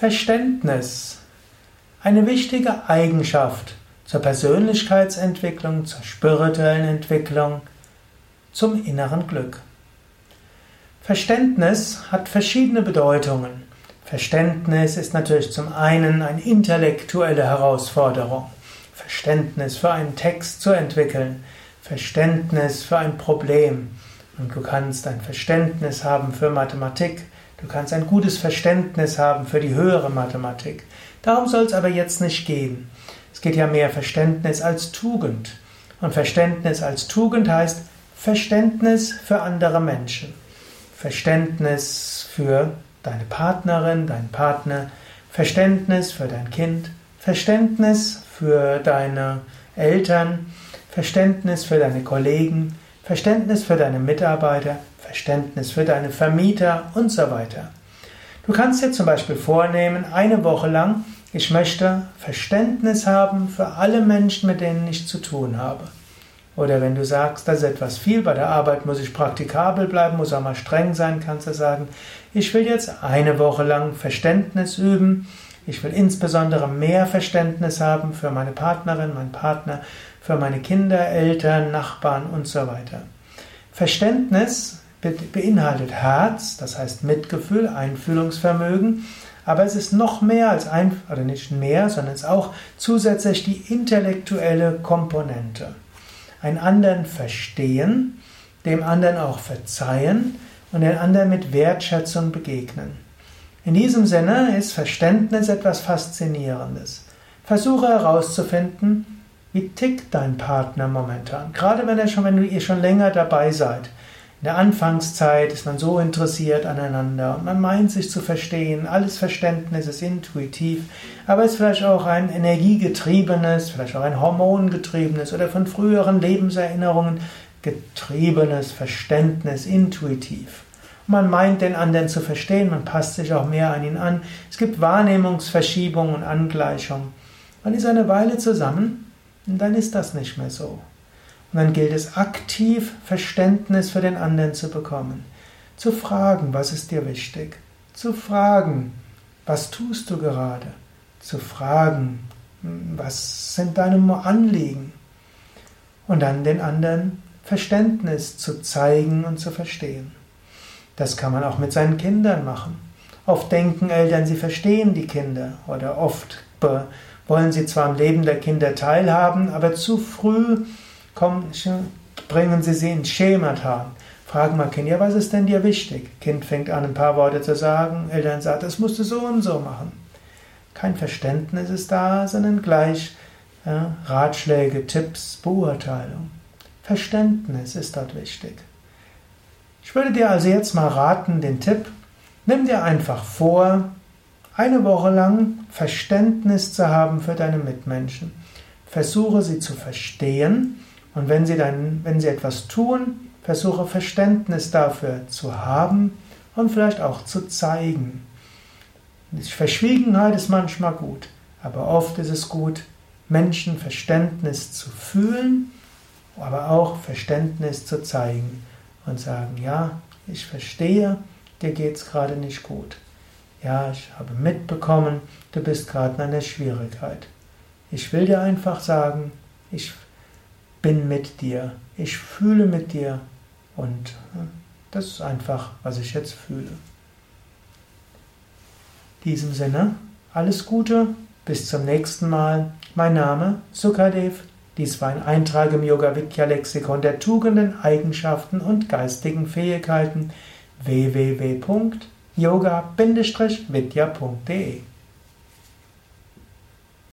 Verständnis. Eine wichtige Eigenschaft zur Persönlichkeitsentwicklung, zur spirituellen Entwicklung, zum inneren Glück. Verständnis hat verschiedene Bedeutungen. Verständnis ist natürlich zum einen eine intellektuelle Herausforderung. Verständnis für einen Text zu entwickeln, Verständnis für ein Problem. Und du kannst ein Verständnis haben für Mathematik, du kannst ein gutes Verständnis haben für die höhere Mathematik. Darum soll es aber jetzt nicht gehen. Es geht ja mehr Verständnis als Tugend. Und Verständnis als Tugend heißt Verständnis für andere Menschen. Verständnis für deine Partnerin, deinen Partner, Verständnis für dein Kind, Verständnis für deine Eltern, Verständnis für deine Kollegen, Verständnis für deine Mitarbeiter, Verständnis für deine Vermieter und so weiter. Du kannst dir zum Beispiel vornehmen, eine Woche lang, ich möchte Verständnis haben für alle Menschen, mit denen ich zu tun habe. Oder wenn du sagst, das ist etwas viel, bei der Arbeit muss ich praktikabel bleiben, muss auch mal streng sein, kannst du sagen, ich will jetzt eine Woche lang Verständnis üben. Ich will insbesondere mehr Verständnis haben für meine Partnerin, meinen Partner, für meine Kinder, Eltern, Nachbarn und so weiter. Verständnis beinhaltet Herz, das heißt Mitgefühl, Einfühlungsvermögen, aber es ist noch mehr als ein, oder nicht mehr, sondern es ist auch zusätzlich die intellektuelle Komponente einen anderen verstehen, dem anderen auch verzeihen und den anderen mit Wertschätzung begegnen. In diesem Sinne ist Verständnis etwas Faszinierendes. Versuche herauszufinden, wie tickt dein Partner momentan. Gerade wenn, er schon, wenn ihr schon länger dabei seid. In der Anfangszeit ist man so interessiert aneinander und man meint sich zu verstehen. Alles Verständnis ist intuitiv, aber es ist vielleicht auch ein energiegetriebenes, vielleicht auch ein hormongetriebenes oder von früheren Lebenserinnerungen getriebenes Verständnis, intuitiv. Man meint den anderen zu verstehen, man passt sich auch mehr an ihn an. Es gibt Wahrnehmungsverschiebung und Angleichung. Man ist eine Weile zusammen und dann ist das nicht mehr so. Und dann gilt es aktiv Verständnis für den anderen zu bekommen. Zu fragen, was ist dir wichtig? Zu fragen, was tust du gerade? Zu fragen, was sind deine Anliegen? Und dann den anderen Verständnis zu zeigen und zu verstehen. Das kann man auch mit seinen Kindern machen. Oft denken Eltern, sie verstehen die Kinder oder oft wollen sie zwar am Leben der Kinder teilhaben, aber zu früh Komm, bringen Sie sie ins Schemata. Fragen mal Kind, ja, was ist denn dir wichtig? Kind fängt an, ein paar Worte zu sagen. Eltern sagen, das musst du so und so machen. Kein Verständnis ist da, sondern gleich ja, Ratschläge, Tipps, Beurteilung. Verständnis ist dort wichtig. Ich würde dir also jetzt mal raten, den Tipp, nimm dir einfach vor, eine Woche lang Verständnis zu haben für deine Mitmenschen. Versuche sie zu verstehen und wenn sie dann, wenn sie etwas tun, versuche Verständnis dafür zu haben und vielleicht auch zu zeigen. Verschwiegenheit ist manchmal gut, aber oft ist es gut, Menschen Verständnis zu fühlen, aber auch Verständnis zu zeigen und sagen, ja, ich verstehe, dir geht es gerade nicht gut. Ja, ich habe mitbekommen, du bist gerade in einer Schwierigkeit. Ich will dir einfach sagen, ich bin mit dir, ich fühle mit dir und das ist einfach, was ich jetzt fühle. In diesem Sinne, alles Gute, bis zum nächsten Mal. Mein Name Sukadev. Dies war ein Eintrag im Yoga Vidya Lexikon der Tugenden, Eigenschaften und geistigen Fähigkeiten. www.yoga-vidya.de